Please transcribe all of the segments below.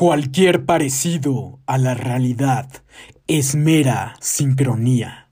Cualquier parecido a la realidad es mera sincronía.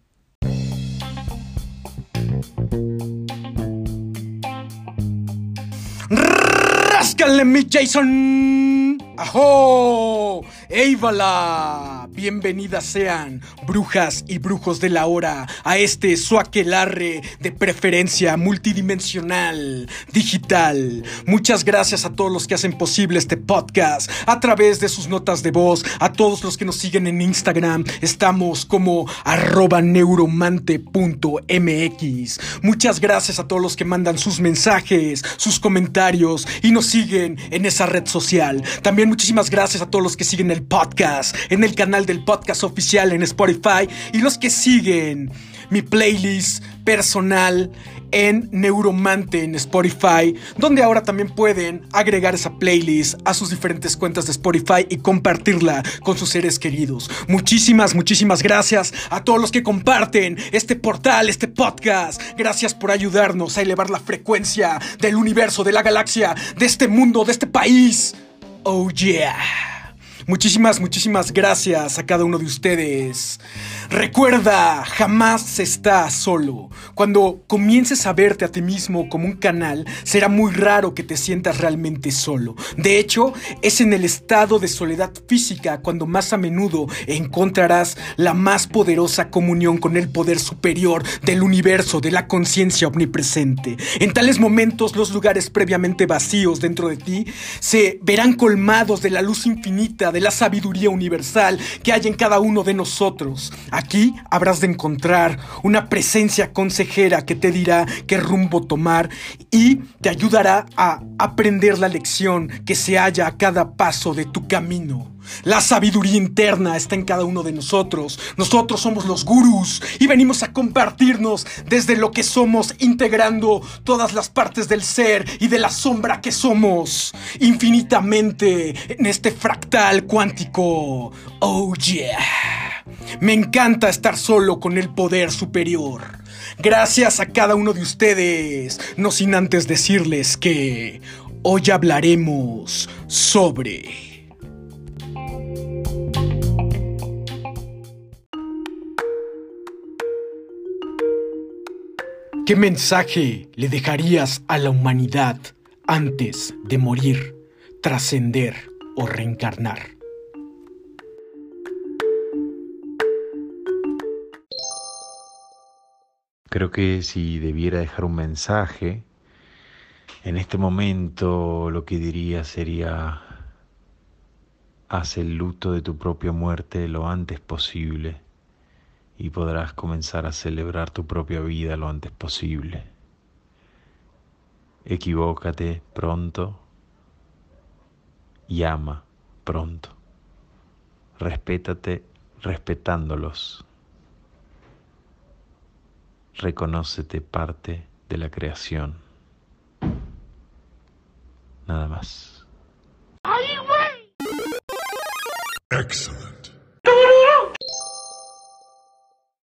¡Ráscale mi Jason! ¡Ajo! ¡Eivala! Bienvenidas sean, brujas y brujos de la hora, a este suaquelarre de preferencia multidimensional, digital. Muchas gracias a todos los que hacen posible este podcast, a través de sus notas de voz, a todos los que nos siguen en Instagram. Estamos como arroba neuromante.mx. Muchas gracias a todos los que mandan sus mensajes, sus comentarios y nos siguen en esa red social. También muchísimas gracias a todos los que siguen el podcast, en el canal del podcast oficial en Spotify y los que siguen mi playlist personal en Neuromante en Spotify, donde ahora también pueden agregar esa playlist a sus diferentes cuentas de Spotify y compartirla con sus seres queridos. Muchísimas, muchísimas gracias a todos los que comparten este portal, este podcast. Gracias por ayudarnos a elevar la frecuencia del universo, de la galaxia, de este mundo, de este país. Oh yeah. Muchísimas, muchísimas gracias a cada uno de ustedes. Recuerda, jamás estás solo. Cuando comiences a verte a ti mismo como un canal, será muy raro que te sientas realmente solo. De hecho, es en el estado de soledad física cuando más a menudo encontrarás la más poderosa comunión con el poder superior del universo, de la conciencia omnipresente. En tales momentos, los lugares previamente vacíos dentro de ti se verán colmados de la luz infinita, de la sabiduría universal que hay en cada uno de nosotros. Aquí habrás de encontrar una presencia consejera que te dirá qué rumbo tomar y te ayudará a aprender la lección que se halla a cada paso de tu camino. La sabiduría interna está en cada uno de nosotros. Nosotros somos los gurús y venimos a compartirnos desde lo que somos, integrando todas las partes del ser y de la sombra que somos infinitamente en este fractal cuántico. Oh yeah. Me encanta estar solo con el poder superior. Gracias a cada uno de ustedes, no sin antes decirles que hoy hablaremos sobre... ¿Qué mensaje le dejarías a la humanidad antes de morir, trascender o reencarnar? Creo que si debiera dejar un mensaje, en este momento lo que diría sería, haz el luto de tu propia muerte lo antes posible y podrás comenzar a celebrar tu propia vida lo antes posible. Equivócate pronto y ama pronto. Respétate respetándolos. Reconócete parte de la creación. Nada más.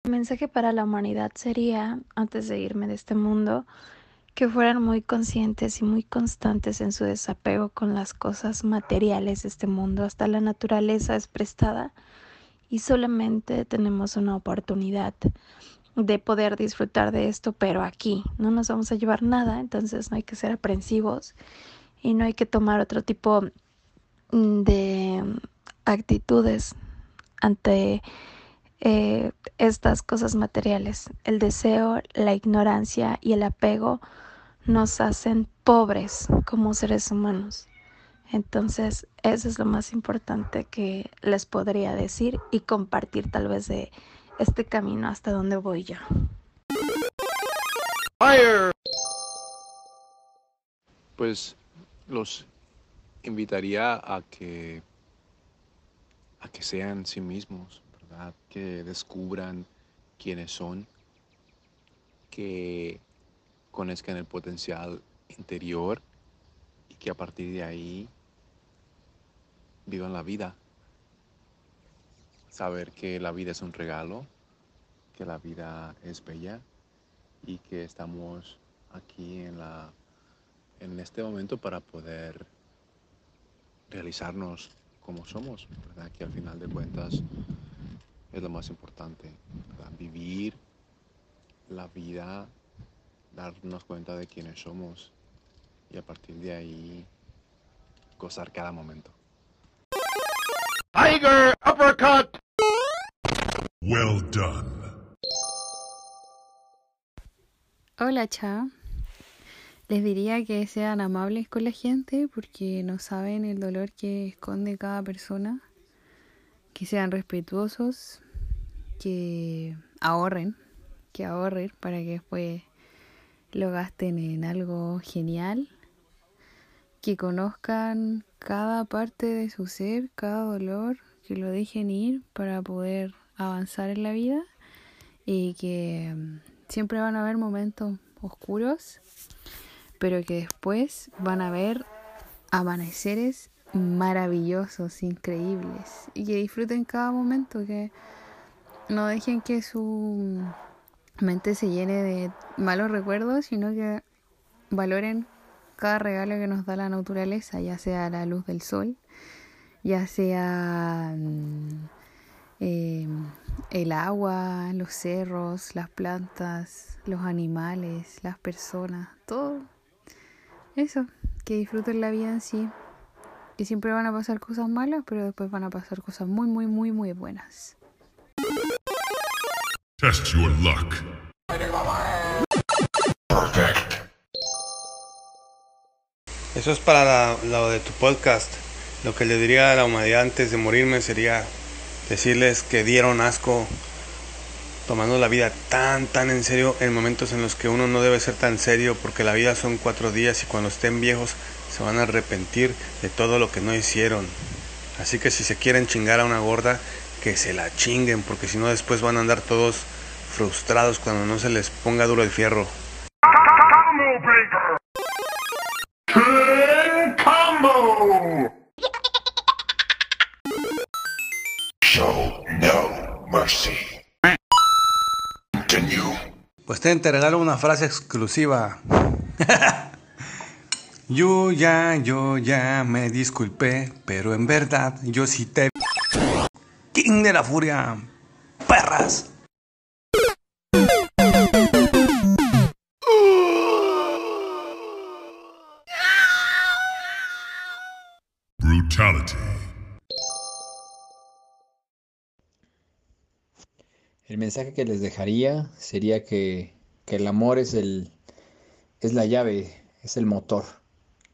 El mensaje para la humanidad sería, antes de irme de este mundo, que fueran muy conscientes y muy constantes en su desapego con las cosas materiales de este mundo. Hasta la naturaleza es prestada y solamente tenemos una oportunidad de poder disfrutar de esto, pero aquí no nos vamos a llevar nada, entonces no hay que ser aprensivos y no hay que tomar otro tipo de actitudes ante eh, estas cosas materiales. El deseo, la ignorancia y el apego nos hacen pobres como seres humanos. Entonces, eso es lo más importante que les podría decir y compartir tal vez de este camino hasta donde voy yo. Pues los invitaría a que a que sean sí mismos, ¿verdad? Que descubran quiénes son, que conozcan el potencial interior y que a partir de ahí vivan la vida. Saber que la vida es un regalo, que la vida es bella y que estamos aquí en la en este momento para poder realizarnos como somos. Que al final de cuentas es lo más importante. Vivir la vida, darnos cuenta de quiénes somos y a partir de ahí gozar cada momento. Tiger uppercut. Well done. Hola, cha. Les diría que sean amables con la gente porque no saben el dolor que esconde cada persona. Que sean respetuosos, que ahorren, que ahorren para que después lo gasten en algo genial. Que conozcan cada parte de su ser, cada dolor, que lo dejen ir para poder avanzar en la vida y que mm, siempre van a haber momentos oscuros, pero que después van a haber amaneceres maravillosos, increíbles y que disfruten cada momento, que no dejen que su mente se llene de malos recuerdos, sino que valoren cada regalo que nos da la naturaleza, ya sea la luz del sol, ya sea mm, eh, el agua, los cerros, las plantas, los animales, las personas, todo. Eso, que disfruten la vida en sí. Que siempre van a pasar cosas malas, pero después van a pasar cosas muy, muy, muy, muy buenas. Test your luck. Eso es para la- lo de tu podcast. Lo que le diría a la humanidad antes de morirme sería decirles que dieron asco tomando la vida tan tan en serio en momentos en los que uno no debe ser tan serio porque la vida son cuatro días y cuando estén viejos se van a arrepentir de todo lo que no hicieron. Así que si se quieren chingar a una gorda, que se la chinguen porque si no después van a andar todos frustrados cuando no se les ponga duro el fierro. Pues te, te regalo una frase exclusiva. yo ya, yo ya me disculpé, pero en verdad yo sí te... King de la furia, perras. El mensaje que les dejaría sería que, que el amor es el es la llave, es el motor,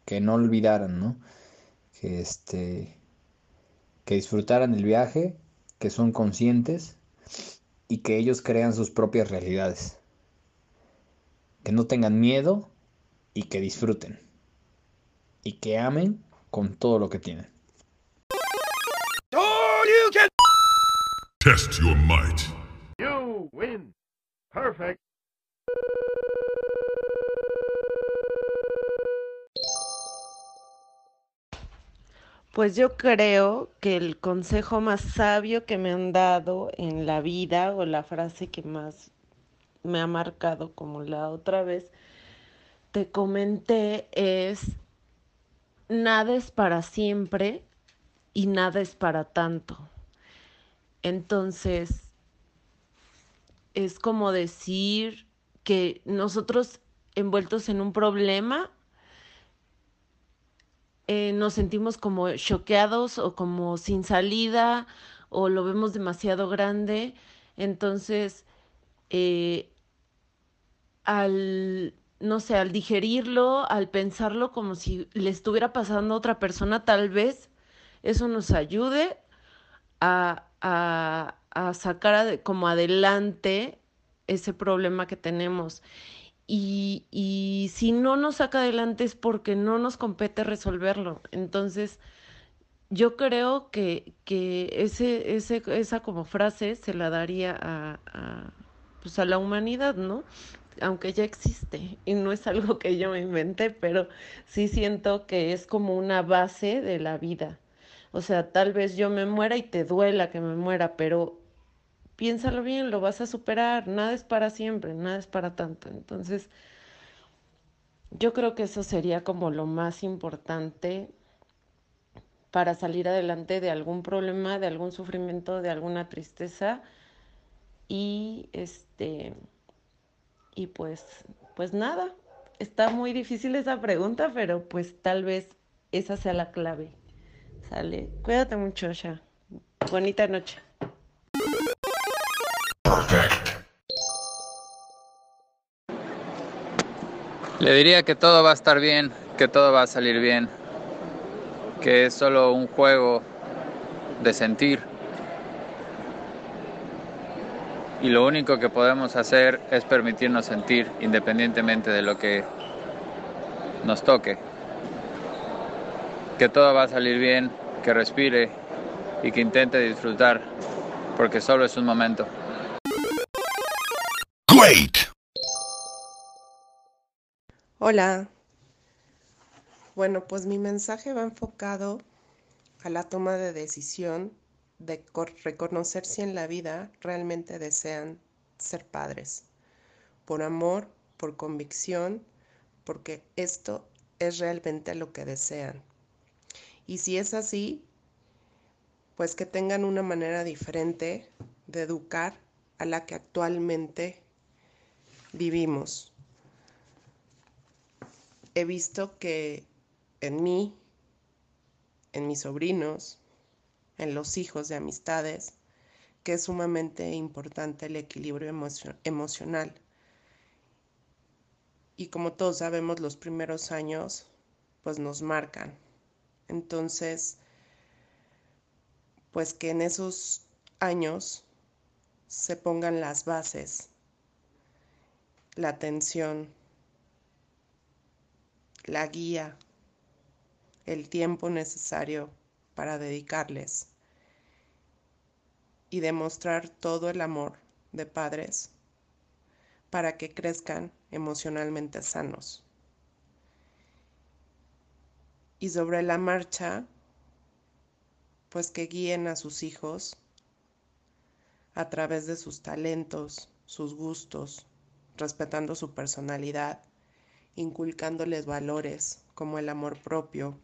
que no olvidaran, ¿no? Que este que disfrutaran el viaje, que son conscientes y que ellos crean sus propias realidades. Que no tengan miedo y que disfruten. Y que amen con todo lo que tienen. Test your might. Win. Perfect. Pues yo creo que el consejo más sabio que me han dado en la vida o la frase que más me ha marcado como la otra vez te comenté es nada es para siempre y nada es para tanto. Entonces, es como decir que nosotros envueltos en un problema eh, nos sentimos como choqueados o como sin salida o lo vemos demasiado grande. Entonces, eh, al, no sé, al digerirlo, al pensarlo como si le estuviera pasando a otra persona, tal vez eso nos ayude a, a, a sacar como adelante ese problema que tenemos. y, y si no nos saca adelante es porque no nos compete resolverlo. Entonces, yo creo que, que ese, ese, esa como frase se la daría a, a, pues a la humanidad, ¿no? Aunque ya existe y no es algo que yo me inventé, pero sí siento que es como una base de la vida. O sea, tal vez yo me muera y te duela que me muera, pero piénsalo bien, lo vas a superar, nada es para siempre, nada es para tanto. Entonces, yo creo que eso sería como lo más importante para salir adelante de algún problema, de algún sufrimiento, de alguna tristeza. Y este y pues pues nada, está muy difícil esa pregunta, pero pues tal vez esa sea la clave. Sale. Cuídate mucho, ya. Bonita noche. Le diría que todo va a estar bien, que todo va a salir bien, que es solo un juego de sentir. Y lo único que podemos hacer es permitirnos sentir independientemente de lo que nos toque. Que todo va a salir bien, que respire y que intente disfrutar, porque solo es un momento. Great! Hola. Bueno, pues mi mensaje va enfocado a la toma de decisión de reconocer si en la vida realmente desean ser padres. Por amor, por convicción, porque esto es realmente lo que desean. Y si es así, pues que tengan una manera diferente de educar a la que actualmente vivimos. He visto que en mí, en mis sobrinos, en los hijos de amistades, que es sumamente importante el equilibrio emocional. Y como todos sabemos, los primeros años pues nos marcan. Entonces, pues que en esos años se pongan las bases, la atención, la guía, el tiempo necesario para dedicarles y demostrar todo el amor de padres para que crezcan emocionalmente sanos. Y sobre la marcha, pues que guíen a sus hijos a través de sus talentos, sus gustos, respetando su personalidad, inculcándoles valores como el amor propio,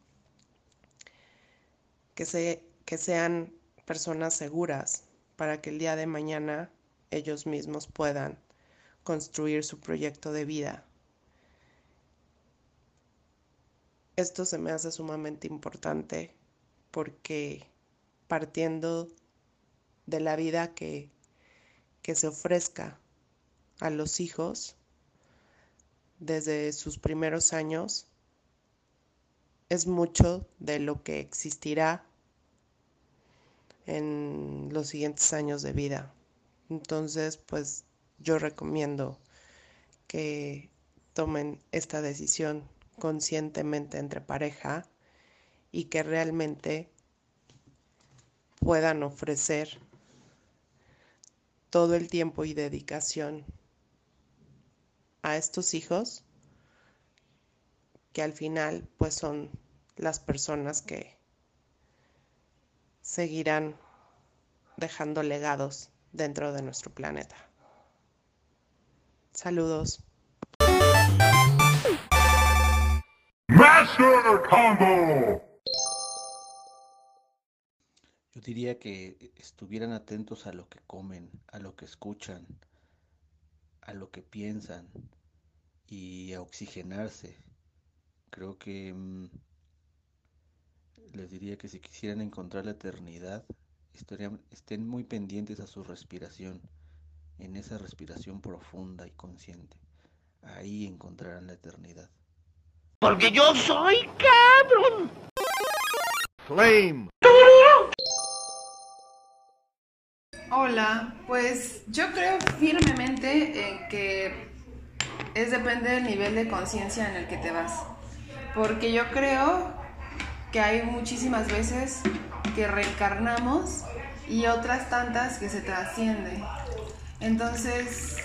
que, se, que sean personas seguras para que el día de mañana ellos mismos puedan construir su proyecto de vida. Esto se me hace sumamente importante porque partiendo de la vida que, que se ofrezca a los hijos desde sus primeros años, es mucho de lo que existirá en los siguientes años de vida. Entonces, pues yo recomiendo que tomen esta decisión conscientemente entre pareja y que realmente puedan ofrecer todo el tiempo y dedicación a estos hijos que al final pues son las personas que seguirán dejando legados dentro de nuestro planeta. Saludos. Master Combo! Yo diría que estuvieran atentos a lo que comen, a lo que escuchan, a lo que piensan y a oxigenarse. Creo que mm, les diría que si quisieran encontrar la eternidad, estén muy pendientes a su respiración, en esa respiración profunda y consciente. Ahí encontrarán la eternidad. Porque yo soy cabrón. Flame. Pues yo creo firmemente en que es depende del nivel de conciencia en el que te vas. Porque yo creo que hay muchísimas veces que reencarnamos y otras tantas que se trasciende. Entonces,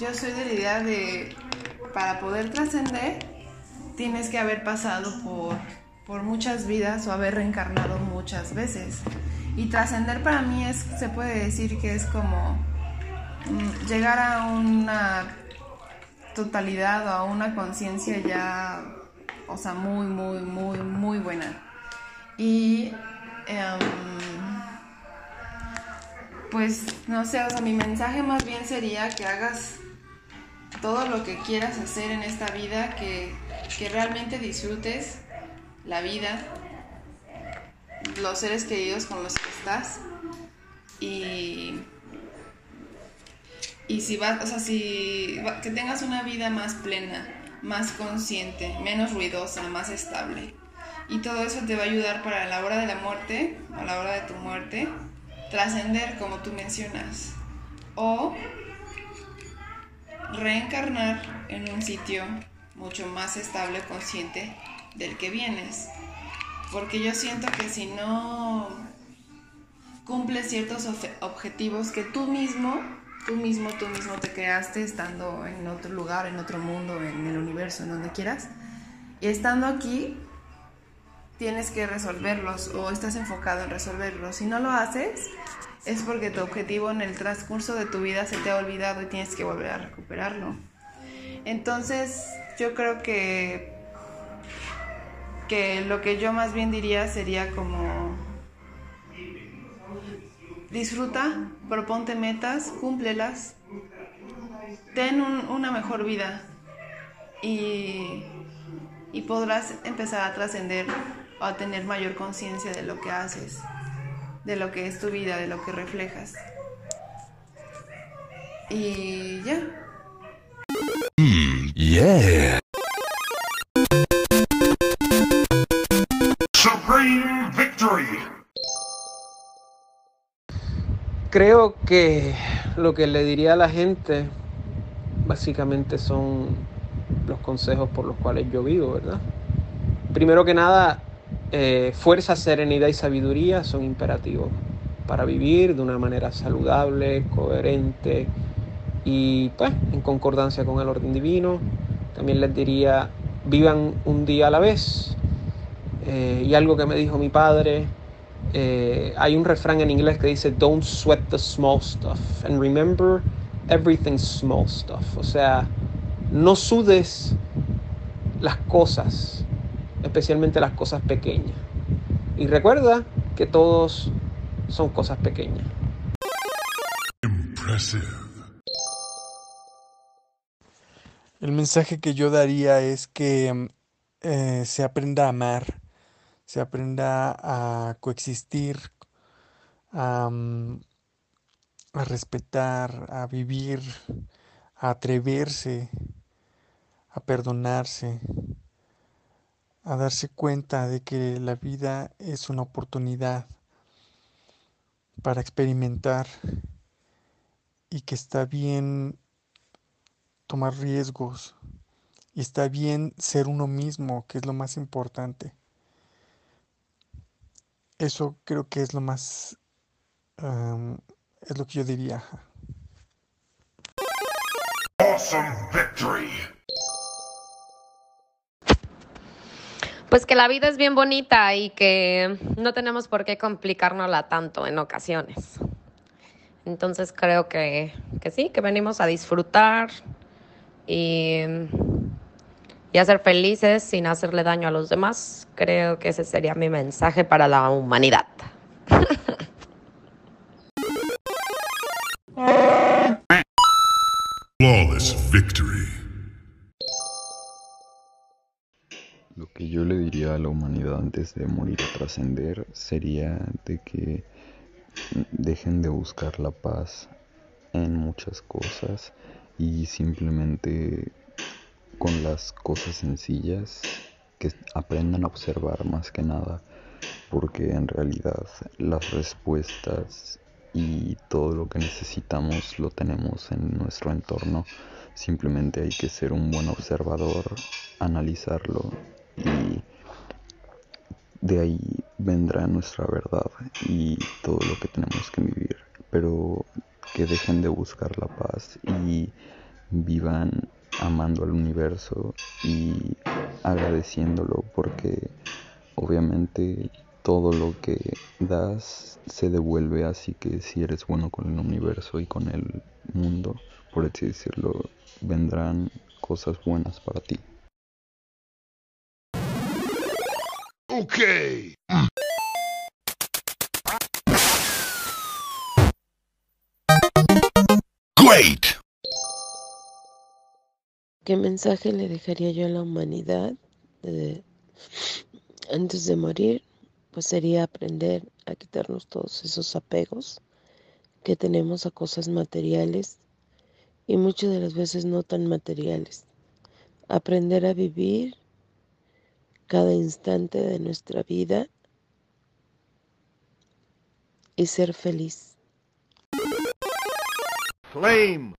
yo soy de la idea de, para poder trascender, tienes que haber pasado por, por muchas vidas o haber reencarnado muchas veces. Y trascender para mí es, se puede decir que es como mm, llegar a una totalidad o a una conciencia ya, o sea, muy, muy, muy, muy buena. Y em, pues no sé, o sea, mi mensaje más bien sería que hagas todo lo que quieras hacer en esta vida, que, que realmente disfrutes la vida, los seres queridos con los que estás y y si vas, o sea, si que tengas una vida más plena, más consciente, menos ruidosa, más estable. Y todo eso te va a ayudar para la hora de la muerte, a la hora de tu muerte, trascender como tú mencionas. O reencarnar en un sitio mucho más estable, consciente del que vienes. Porque yo siento que si no cumples ciertos objetivos que tú mismo tú mismo, tú mismo te creaste estando en otro lugar, en otro mundo, en el universo, en donde quieras. Y estando aquí, tienes que resolverlos o estás enfocado en resolverlos. Si no lo haces, es porque tu objetivo en el transcurso de tu vida se te ha olvidado y tienes que volver a recuperarlo. Entonces, yo creo que, que lo que yo más bien diría sería como disfruta, proponte metas, cúmplelas, ten una mejor vida y, y podrás empezar a trascender o a tener mayor conciencia de lo que haces, de lo que es tu vida, de lo que reflejas. Y ya. Mm, yeah. Creo que lo que le diría a la gente básicamente son los consejos por los cuales yo vivo, ¿verdad? Primero que nada, eh, fuerza, serenidad y sabiduría son imperativos para vivir de una manera saludable, coherente y pues en concordancia con el orden divino. También les diría, vivan un día a la vez. Eh, y algo que me dijo mi padre eh, hay un refrán en inglés que dice, don't sweat the small stuff. And remember, everything's small stuff. O sea, no sudes las cosas, especialmente las cosas pequeñas. Y recuerda que todos son cosas pequeñas. El mensaje que yo daría es que eh, se aprenda a amar se aprenda a coexistir, a, respetar, a vivir, a atreverse, a perdonarse, a darse cuenta de que la vida es una oportunidad para experimentar y que está bien tomar riesgos y está bien ser uno mismo, que es lo más importante. Eso creo que es lo más... es lo que yo diría. Awesome victory. Pues que la vida es bien bonita y que no tenemos por qué complicárnosla tanto en ocasiones. Entonces creo que, que sí, que venimos a disfrutar y y a ser felices sin hacerle daño a los demás. Creo que ese sería mi mensaje para la humanidad. Flawless victory. Lo que yo le diría a la humanidad antes de morir o trascender sería de que dejen de buscar la paz en muchas cosas y simplemente con las cosas sencillas, que aprendan a observar más que nada, porque en realidad las respuestas y todo lo que necesitamos lo tenemos en nuestro entorno. simplemente hay que ser un buen observador, analizarlo y de ahí vendrá nuestra verdad y todo lo que tenemos que vivir. Pero que dejen de buscar la paz y vivan amando al universo y agradeciéndolo porque obviamente todo lo que das se devuelve así que si eres bueno con el universo y con el mundo por así decirlo vendrán cosas buenas para ti Okay. ¿Qué mensaje le dejaría yo a la humanidad antes de morir? Pues sería aprender a quitarnos todos esos apegos que tenemos a cosas materiales y muchas de las veces no tan materiales. Aprender a vivir cada instante de nuestra vida y ser feliz. Flame.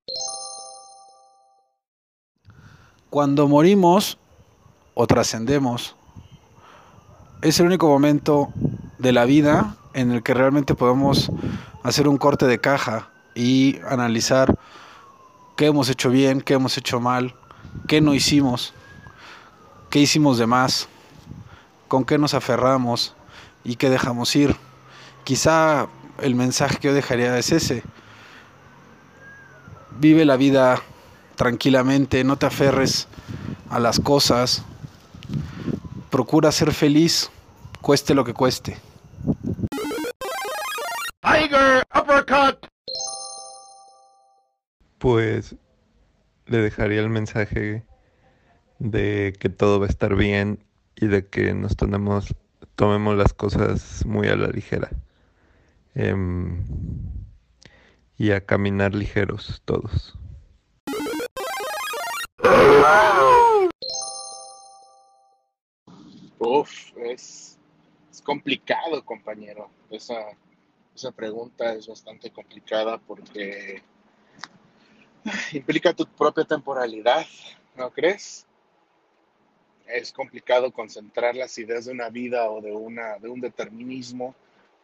Cuando morimos o trascendemos, es el único momento de la vida en el que realmente podemos hacer un corte de caja y analizar qué hemos hecho bien, qué hemos hecho mal, qué no hicimos, qué hicimos de más, con qué nos aferramos y qué dejamos ir. Quizá el mensaje que yo dejaría es ese. Vive la vida tranquilamente, no te aferres a las cosas. Procura ser feliz, cueste lo que cueste. Tiger uppercut. Pues le dejaría el mensaje de que todo va a estar bien y de que nos tomemos, tomemos las cosas muy a la ligera. Em, y a caminar ligeros todos. Uf, es, es complicado, compañero. Esa, esa pregunta es bastante complicada porque implica tu propia temporalidad, ¿no crees? Es complicado concentrar las ideas de una vida o de, una, de un determinismo,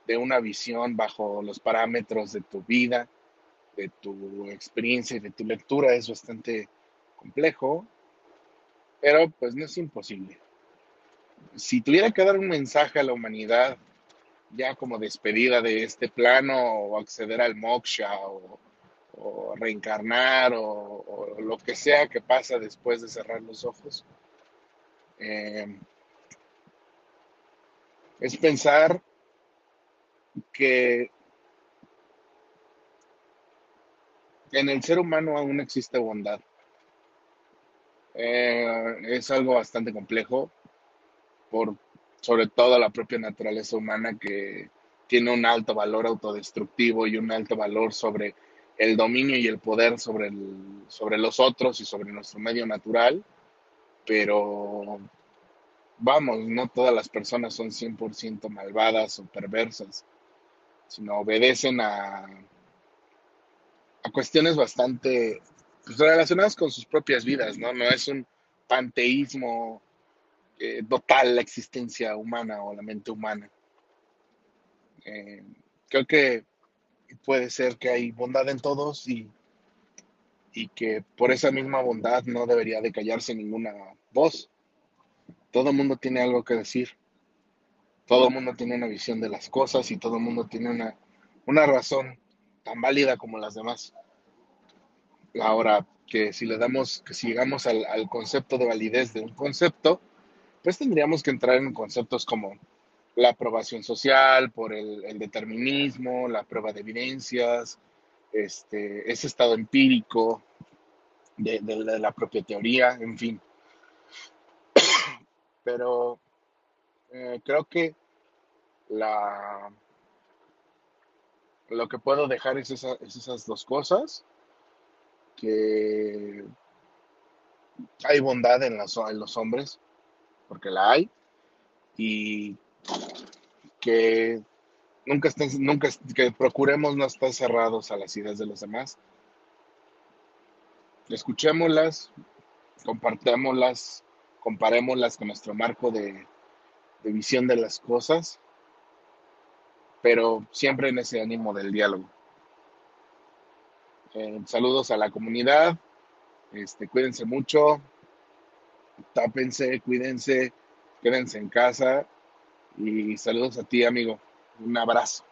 de una visión bajo los parámetros de tu vida, de tu experiencia y de tu lectura. Es bastante complejo, pero pues no es imposible. Si tuviera que dar un mensaje a la humanidad, ya como despedida de este plano o acceder al moksha o, reencarnar o, o, lo que sea que pasa después de cerrar los ojos, eh, es pensar que en el ser humano aún existe bondad. Eh, es algo bastante complejo por sobre todo la propia naturaleza humana que tiene un alto valor autodestructivo y un alto valor sobre el dominio y el poder sobre, el, sobre los otros y sobre nuestro medio natural, pero vamos, no todas las personas son 100% malvadas o perversas, sino obedecen a, a cuestiones bastante pues, relacionadas con sus propias vidas, ¿no? No es un panteísmo eh, total la existencia humana o la mente humana. Eh, creo que puede ser que hay bondad en todos y, y que por esa misma bondad no debería de callarse ninguna voz. Todo el mundo tiene algo que decir. Todo el mundo tiene una visión de las cosas y todo el mundo tiene una, una razón tan válida como las demás. Ahora, que si le damos, que si llegamos al, al concepto de validez de un concepto, pues tendríamos que entrar en conceptos como la aprobación social, por el, determinismo, la prueba de evidencias, este, ese estado empírico de, la propia teoría, en fin. Pero eh, creo que la, lo que puedo dejar es esas dos cosas, que hay bondad en, las, los hombres, porque la hay, y que nunca estén, nunca que procuremos no estar cerrados a las ideas de los demás escuchémoslas, compartémoslas, comparémoslas con nuestro marco de visión de las cosas, pero siempre en ese ánimo del diálogo. Eh, saludos a la comunidad, este, cuídense mucho, tápense, cuídense, quédense en casa y saludos a ti, amigo. Un abrazo.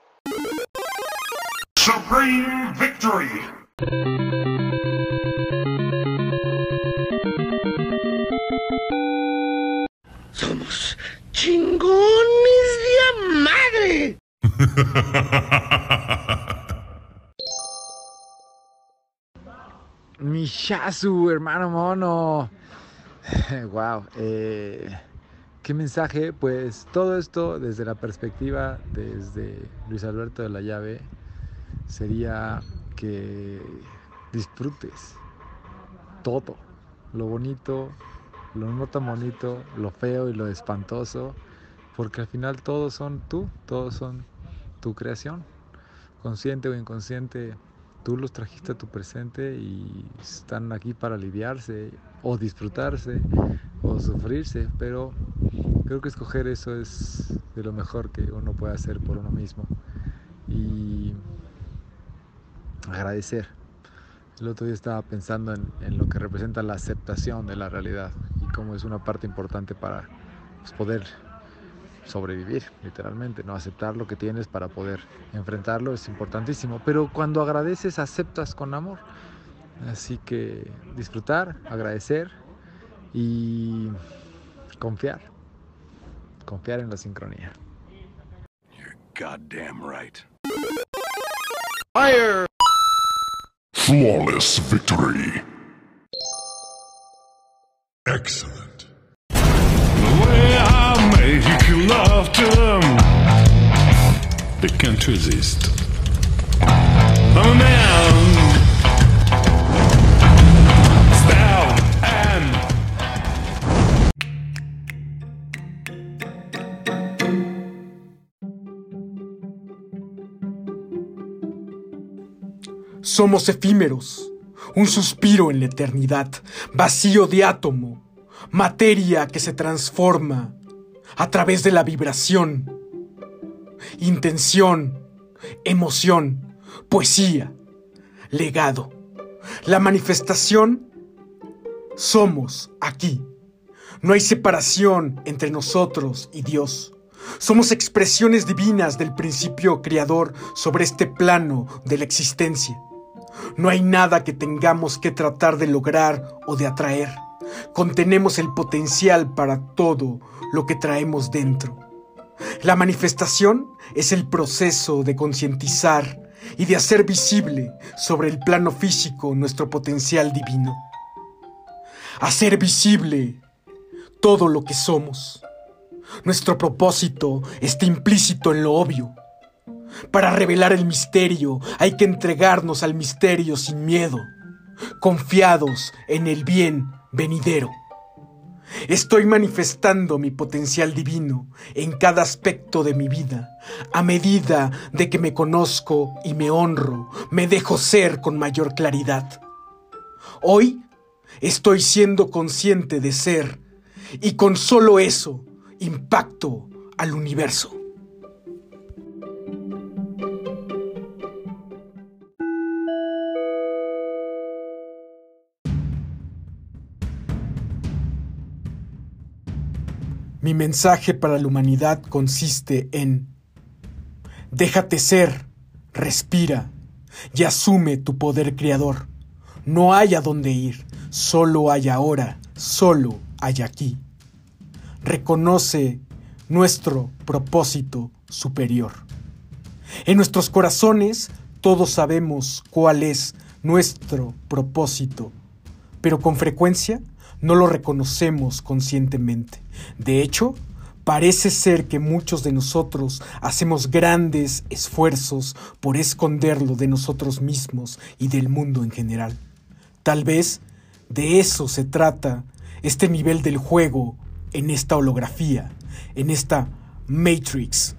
Supreme victory! Somos chingones de madre. Shazu, hermano mono. wow. Eh, ¿Qué mensaje? Pues todo esto desde la perspectiva desde Luis Alberto de la Llave sería que disfrutes todo, lo bonito, lo no tan bonito, lo feo y lo espantoso, porque al final todos son tú, todos son tu creación, consciente o inconsciente, tú los trajiste a tu presente y están aquí para aliviarse o disfrutarse o sufrirse, pero creo que escoger eso es de lo mejor que uno puede hacer por uno mismo y agradecer. El otro día estaba pensando en, lo que representa la aceptación de la realidad y cómo es una parte importante para pues, poder sobrevivir, literalmente, ¿no? Aceptar lo que tienes para poder enfrentarlo es importantísimo. Pero cuando agradeces, aceptas con amor. Así que disfrutar, agradecer y confiar. Confiar en la sincronía. Goddamn right. Fire! Flawless victory. Excellent. They and Somos efímeros, un suspiro en la eternidad, vacío de átomo, materia que se transforma a través de la vibración, intención, emoción, poesía, legado. La manifestación somos aquí. No hay separación entre nosotros y Dios. Somos expresiones divinas del principio creador sobre este plano de la existencia. No hay nada que tengamos que tratar de lograr o de atraer. Contenemos el potencial para todo lo que traemos dentro. La manifestación es el proceso de concientizar y de hacer visible sobre el plano físico nuestro potencial divino. Hacer visible todo lo que somos. Nuestro propósito está implícito en lo obvio. Para revelar el misterio hay que entregarnos al misterio sin miedo, confiados en el bien venidero. Estoy manifestando mi potencial divino en cada aspecto de mi vida. A medida de que me conozco y me honro, me dejo ser con mayor claridad. Hoy estoy siendo consciente de ser y con solo eso impacto al universo. Mi mensaje para la humanidad consiste en déjate ser, respira y asume tu poder creador. No hay a dónde ir, solo hay ahora, solo hay aquí. Reconoce nuestro propósito superior. En nuestros corazones todos sabemos cuál es nuestro propósito, pero con frecuencia no lo reconocemos conscientemente. De hecho, parece ser que muchos de nosotros hacemos grandes esfuerzos por esconderlo de nosotros mismos y del mundo en general. Tal vez de eso se trata este nivel del juego en esta holografía, en esta Matrix.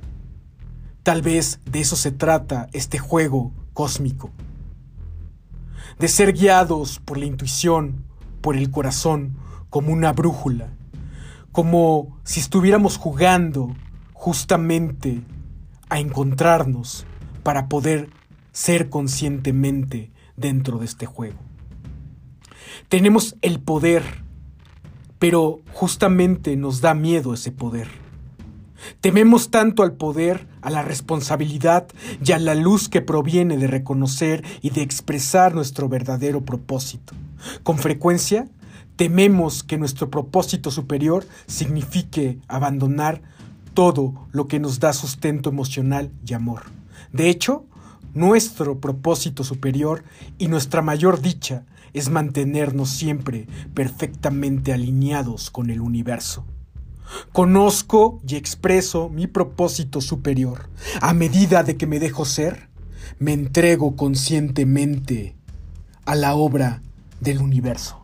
Tal vez de eso se trata este juego cósmico. de ser guiados por la intuición, por el corazón, como una brújula, como si estuviéramos jugando justamente a encontrarnos para poder ser conscientemente dentro de este juego. Tenemos el poder, pero justamente nos da miedo ese poder. Tememos tanto al poder, a la responsabilidad y a la luz que proviene de reconocer y de expresar nuestro verdadero propósito. Con frecuencia, tememos que nuestro propósito superior signifique abandonar todo lo que nos da sustento emocional y amor. De hecho, nuestro propósito superior y nuestra mayor dicha es mantenernos siempre perfectamente alineados con el universo. Conozco y expreso mi propósito superior. A medida de que me dejo ser, me entrego conscientemente a la obra del universo.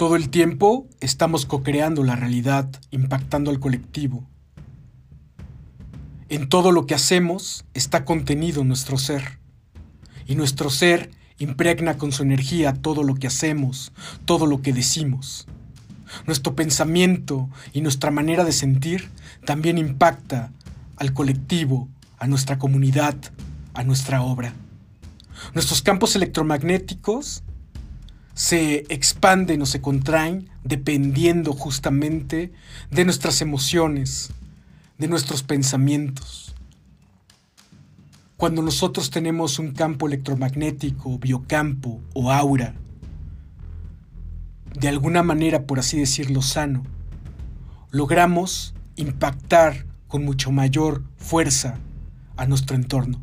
Todo el tiempo estamos co-creando la realidad, impactando al colectivo. En todo lo que hacemos está contenido nuestro ser. Y nuestro ser impregna con su energía todo lo que hacemos, todo lo que decimos. Nuestro pensamiento y nuestra manera de sentir también impacta al colectivo, a nuestra comunidad, a nuestra obra. Nuestros campos electromagnéticos se expanden o se contraen dependiendo justamente de nuestras emociones, de nuestros pensamientos. Cuando nosotros tenemos un campo electromagnético, biocampo o aura, de alguna manera, por así decirlo, sano, logramos impactar con mucho mayor fuerza a nuestro entorno.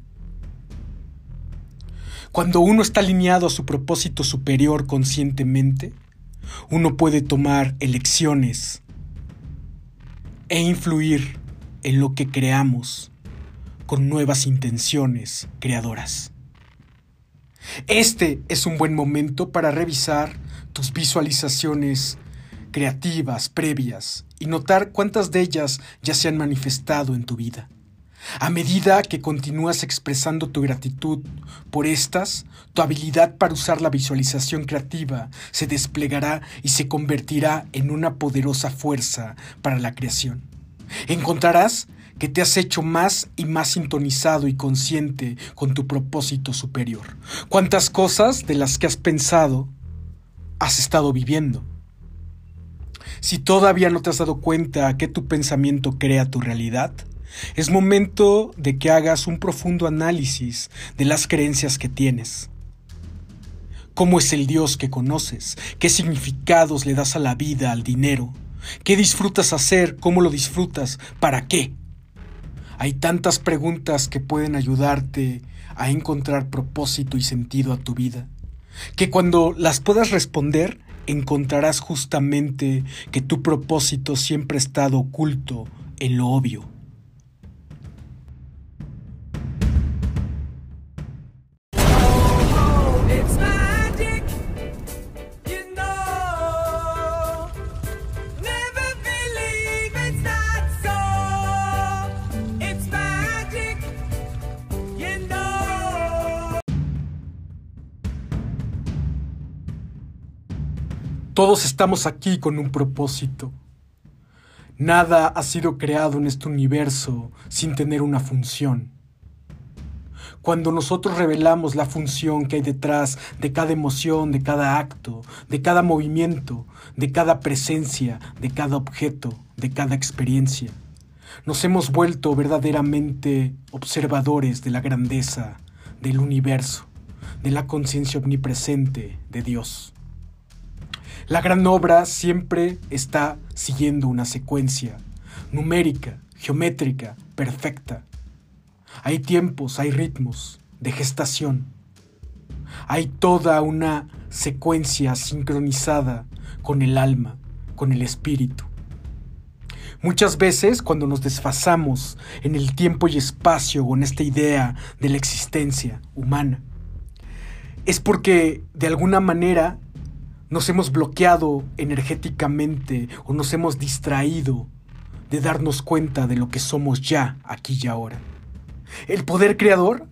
Cuando uno está alineado a su propósito superior conscientemente, uno puede tomar elecciones e influir en lo que creamos con nuevas intenciones creadoras. Este es un buen momento para revisar tus visualizaciones creativas previas y notar cuántas de ellas ya se han manifestado en tu vida. A medida que continúas expresando tu gratitud por estas, tu habilidad para usar la visualización creativa se desplegará y se convertirá en una poderosa fuerza para la creación. Encontrarás que te has hecho más y más sintonizado y consciente con tu propósito superior. ¿Cuántas cosas de las que has pensado has estado viviendo? Si todavía no te has dado cuenta que tu pensamiento crea tu realidad, es momento de que hagas un profundo análisis de las creencias que tienes. ¿Cómo es el Dios que conoces? ¿Qué significados le das a la vida, al dinero? ¿Qué disfrutas hacer? ¿Cómo lo disfrutas? ¿Para qué? Hay tantas preguntas que pueden ayudarte a encontrar propósito y sentido a tu vida, que cuando las puedas responder encontrarás justamente que tu propósito siempre ha estado oculto en lo obvio. Todos estamos aquí con un propósito. Nada ha sido creado en este universo sin tener una función. Cuando nosotros revelamos la función que hay detrás de cada emoción, de cada acto, de cada movimiento, de cada presencia, de cada objeto, de cada experiencia, nos hemos vuelto verdaderamente observadores de la grandeza del universo, de la conciencia omnipresente de Dios. La gran obra siempre está siguiendo una secuencia numérica, geométrica, perfecta. Hay tiempos, hay ritmos de gestación. Hay toda una secuencia sincronizada con el alma, con el espíritu. Muchas veces cuando nos desfasamos en el tiempo y espacio en esta idea de la existencia humana, es porque de alguna manera nos hemos bloqueado energéticamente o nos hemos distraído de darnos cuenta de lo que somos ya, aquí y ahora. El poder creador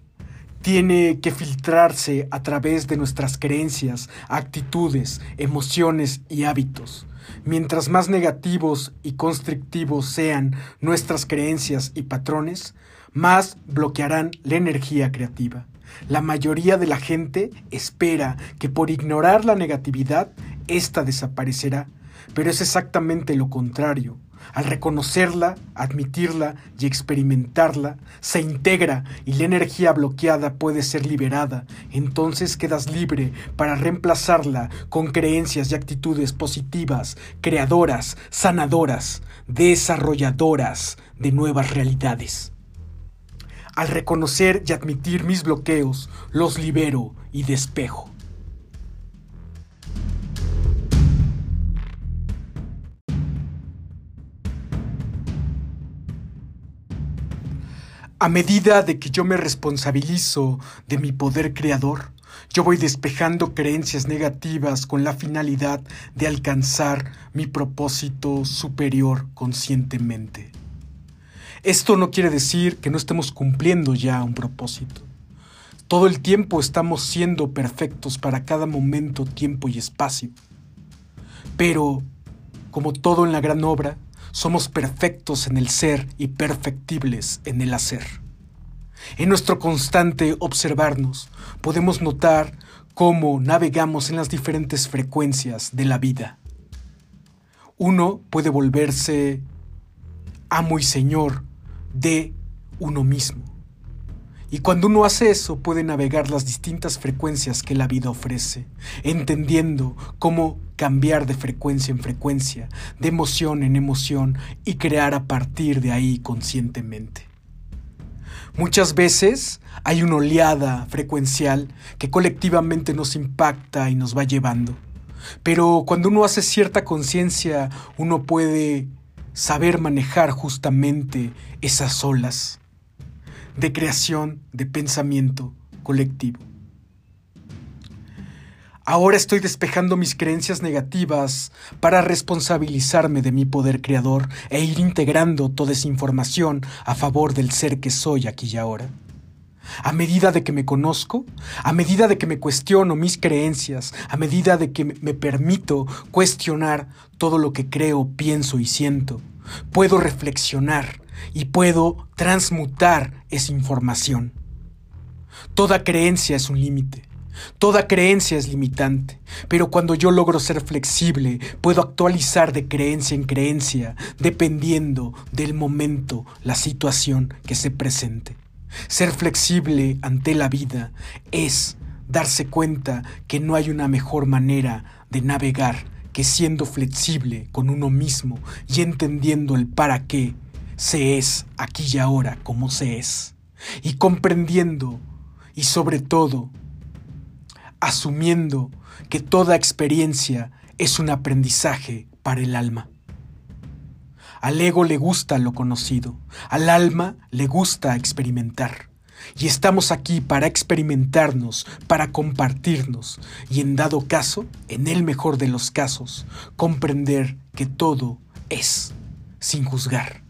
tiene que filtrarse a través de nuestras creencias, actitudes, emociones y hábitos. Mientras más negativos y constrictivos sean nuestras creencias y patrones, más bloquearán la energía creativa. La mayoría de la gente espera que por ignorar la negatividad, ésta desaparecerá, pero es exactamente lo contrario. Al reconocerla, admitirla y experimentarla, se integra y la energía bloqueada puede ser liberada. Entonces quedas libre para reemplazarla con creencias y actitudes positivas, creadoras, sanadoras, desarrolladoras de nuevas realidades. Al reconocer y admitir mis bloqueos, los libero y despejo. A medida de que yo me responsabilizo de mi poder creador, yo voy despejando creencias negativas con la finalidad de alcanzar mi propósito superior conscientemente. Esto no quiere decir que no estemos cumpliendo ya un propósito. Todo el tiempo estamos siendo perfectos para cada momento, tiempo y espacio. Pero, como todo en la gran obra, somos perfectos en el ser y perfectibles en el hacer. En nuestro constante observarnos, podemos notar cómo navegamos en las diferentes frecuencias de la vida. Uno puede volverse amo y señor de uno mismo. Y cuando uno hace eso puede navegar las distintas frecuencias que la vida ofrece, entendiendo cómo cambiar de frecuencia en frecuencia, de emoción en emoción y crear a partir de ahí conscientemente. Muchas veces hay una oleada frecuencial que colectivamente nos impacta y nos va llevando. Pero cuando uno hace cierta conciencia, uno puede saber manejar justamente esas olas de creación, de pensamiento colectivo. Ahora estoy despejando mis creencias negativas para responsabilizarme de mi poder creador e ir integrando toda esa información a favor del ser que soy aquí y ahora. A medida de que me conozco, a medida de que me cuestiono mis creencias, a medida de que me permito cuestionar todo lo que creo, pienso y siento, puedo reflexionar y puedo transmutar esa información. Toda creencia es un límite. Toda creencia es limitante, pero cuando yo logro ser flexible, puedo actualizar de creencia en creencia, dependiendo del momento, la situación que se presente. Ser flexible ante la vida es darse cuenta que no hay una mejor manera de navegar que siendo flexible con uno mismo y entendiendo el para qué se es aquí y ahora como se es, y comprendiendo y sobre todo asumiendo que toda experiencia es un aprendizaje para el alma. Al ego le gusta lo conocido, al alma le gusta experimentar. Y estamos aquí para experimentarnos, para compartirnos y en dado caso, en el mejor de los casos, comprender que todo es sin juzgar.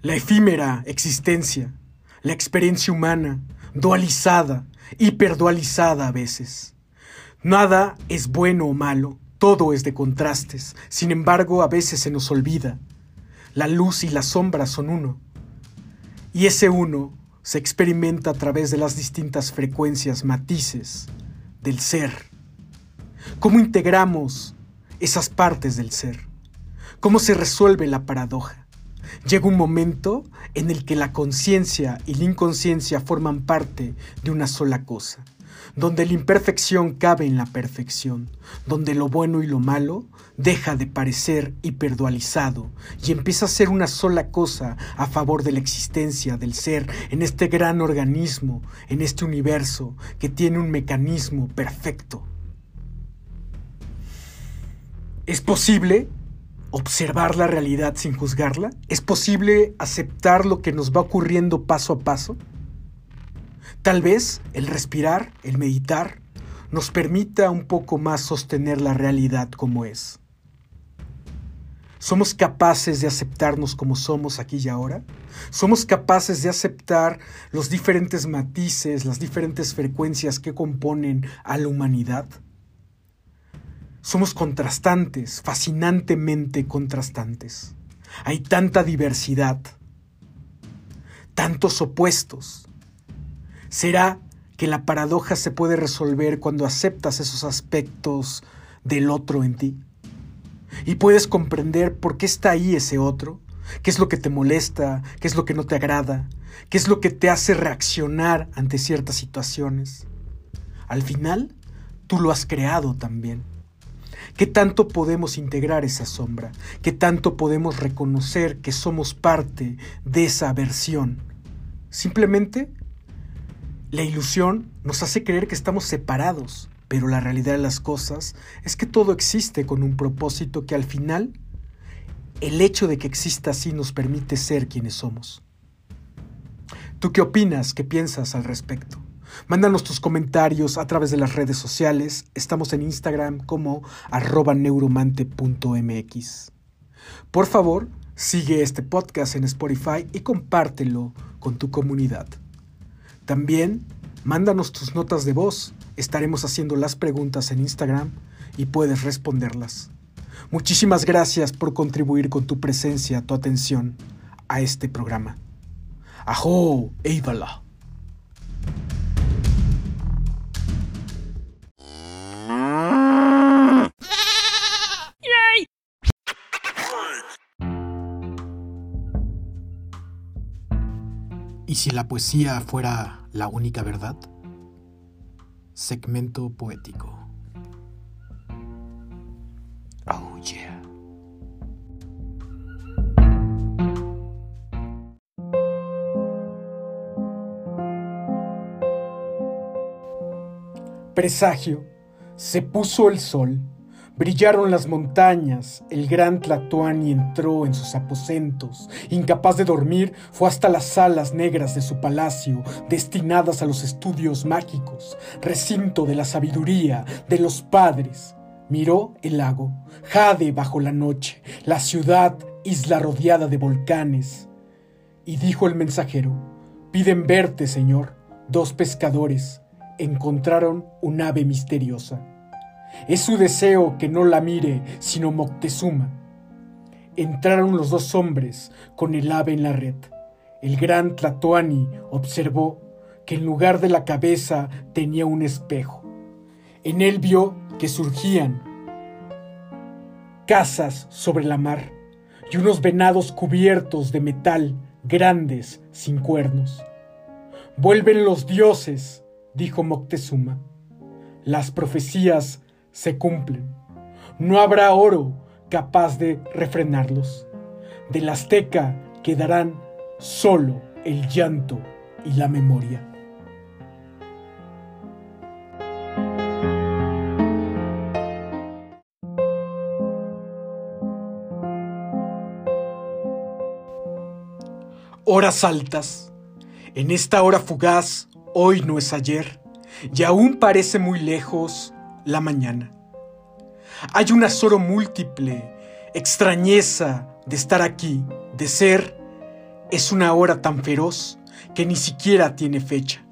La efímera existencia, la experiencia humana, dualizada, hiperdualizada a veces. Nada es bueno o malo, todo es de contrastes, sin embargo a veces se nos olvida. La luz y la sombra son uno. Y ese uno se experimenta a través de las distintas frecuencias, matices del ser. ¿Cómo integramos esas partes del ser? ¿Cómo se resuelve la paradoja? Llega un momento en el que la conciencia y la inconsciencia forman parte de una sola cosa, donde la imperfección cabe en la perfección, donde lo bueno y lo malo deja de parecer hiperdualizado y empieza a ser una sola cosa a favor de la existencia del ser en este gran organismo, en este universo que tiene un mecanismo perfecto. ¿Es posible observar la realidad sin juzgarla? ¿Es posible aceptar lo que nos va ocurriendo paso a paso? Tal vez el respirar, el meditar, nos permita un poco más sostener la realidad como es. ¿Somos capaces de aceptarnos como somos aquí y ahora? ¿Somos capaces de aceptar los diferentes matices, las diferentes frecuencias que componen a la humanidad? Somos contrastantes, fascinantemente contrastantes. Hay tanta diversidad, tantos opuestos. ¿Será que la paradoja se puede resolver cuando aceptas esos aspectos del otro en ti? Y puedes comprender por qué está ahí ese otro, qué es lo que te molesta, qué es lo que no te agrada, qué es lo que te hace reaccionar ante ciertas situaciones. Al final, tú lo has creado también. ¿Qué tanto podemos integrar esa sombra? ¿Qué tanto podemos reconocer que somos parte de esa versión? Simplemente, la ilusión nos hace creer que estamos separados, pero la realidad de las cosas es que todo existe con un propósito que al final, el hecho de que exista así nos permite ser quienes somos. ¿Tú qué opinas? ¿Qué piensas al respecto? Mándanos tus comentarios a través de las redes sociales. Estamos en Instagram como arroba neuromante.mx. Por favor, sigue este podcast en Spotify y compártelo con tu comunidad. También, mándanos tus notas de voz. Estaremos haciendo las preguntas en Instagram y puedes responderlas. Muchísimas gracias por contribuir con tu presencia, tu atención a este programa. ¡Ajo! ¡Eivala! ¿Y si la poesía fuera la única verdad? Segmento poético. Oh. Presagio. Se puso el sol Brillaron las montañas, el gran Tlatuani entró en sus aposentos, incapaz de dormir, fue hasta las salas negras de su palacio, destinadas a los estudios mágicos, recinto de la sabiduría de los padres. Miró el lago, jade bajo la noche, la ciudad, isla rodeada de volcanes. Y dijo el mensajero, piden verte, señor. Dos pescadores encontraron un ave misteriosa. Es su deseo que no la mire, sino Moctezuma. Entraron los dos hombres con el ave en la red. El gran Tlatoani observó que en lugar de la cabeza tenía un espejo. En él vio que surgían casas sobre la mar y unos venados cubiertos de metal grandes sin cuernos. Vuelven los dioses, dijo Moctezuma. Las profecías se cumplen. No habrá oro capaz de refrenarlos. Del azteca quedarán solo el llanto y la memoria. Horas altas. En esta hora fugaz, hoy no es ayer, y aún parece muy lejos la mañana. Hay un azoro múltiple, extrañeza de estar aquí, de ser. Es una hora tan feroz que ni siquiera tiene fecha.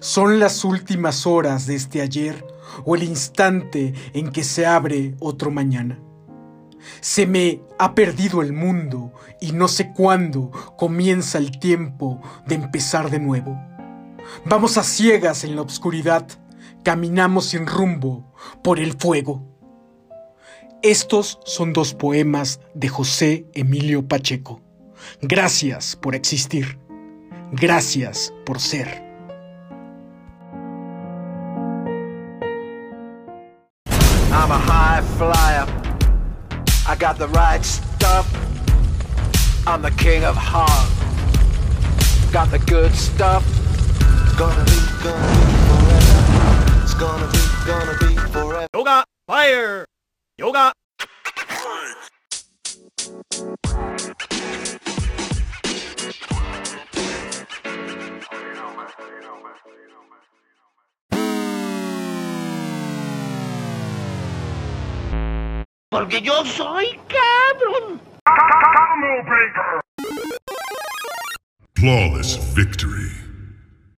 Son las últimas horas de este ayer o el instante en que se abre otro mañana. Se me ha perdido el mundo y no sé cuándo comienza el tiempo de empezar de nuevo. Vamos a ciegas en la oscuridad Caminamos sin rumbo, por el fuego. Estos son dos poemas de José Emilio Pacheco. Gracias por existir. Gracias por ser. I'm a high flyer. I got the right stuff. I'm the king of heart. Got the good stuff. Gonna be. It's gonna be, gonna be forever. Yoga, fire! Yoga! Porque yo soy cabrón. Flawless victory.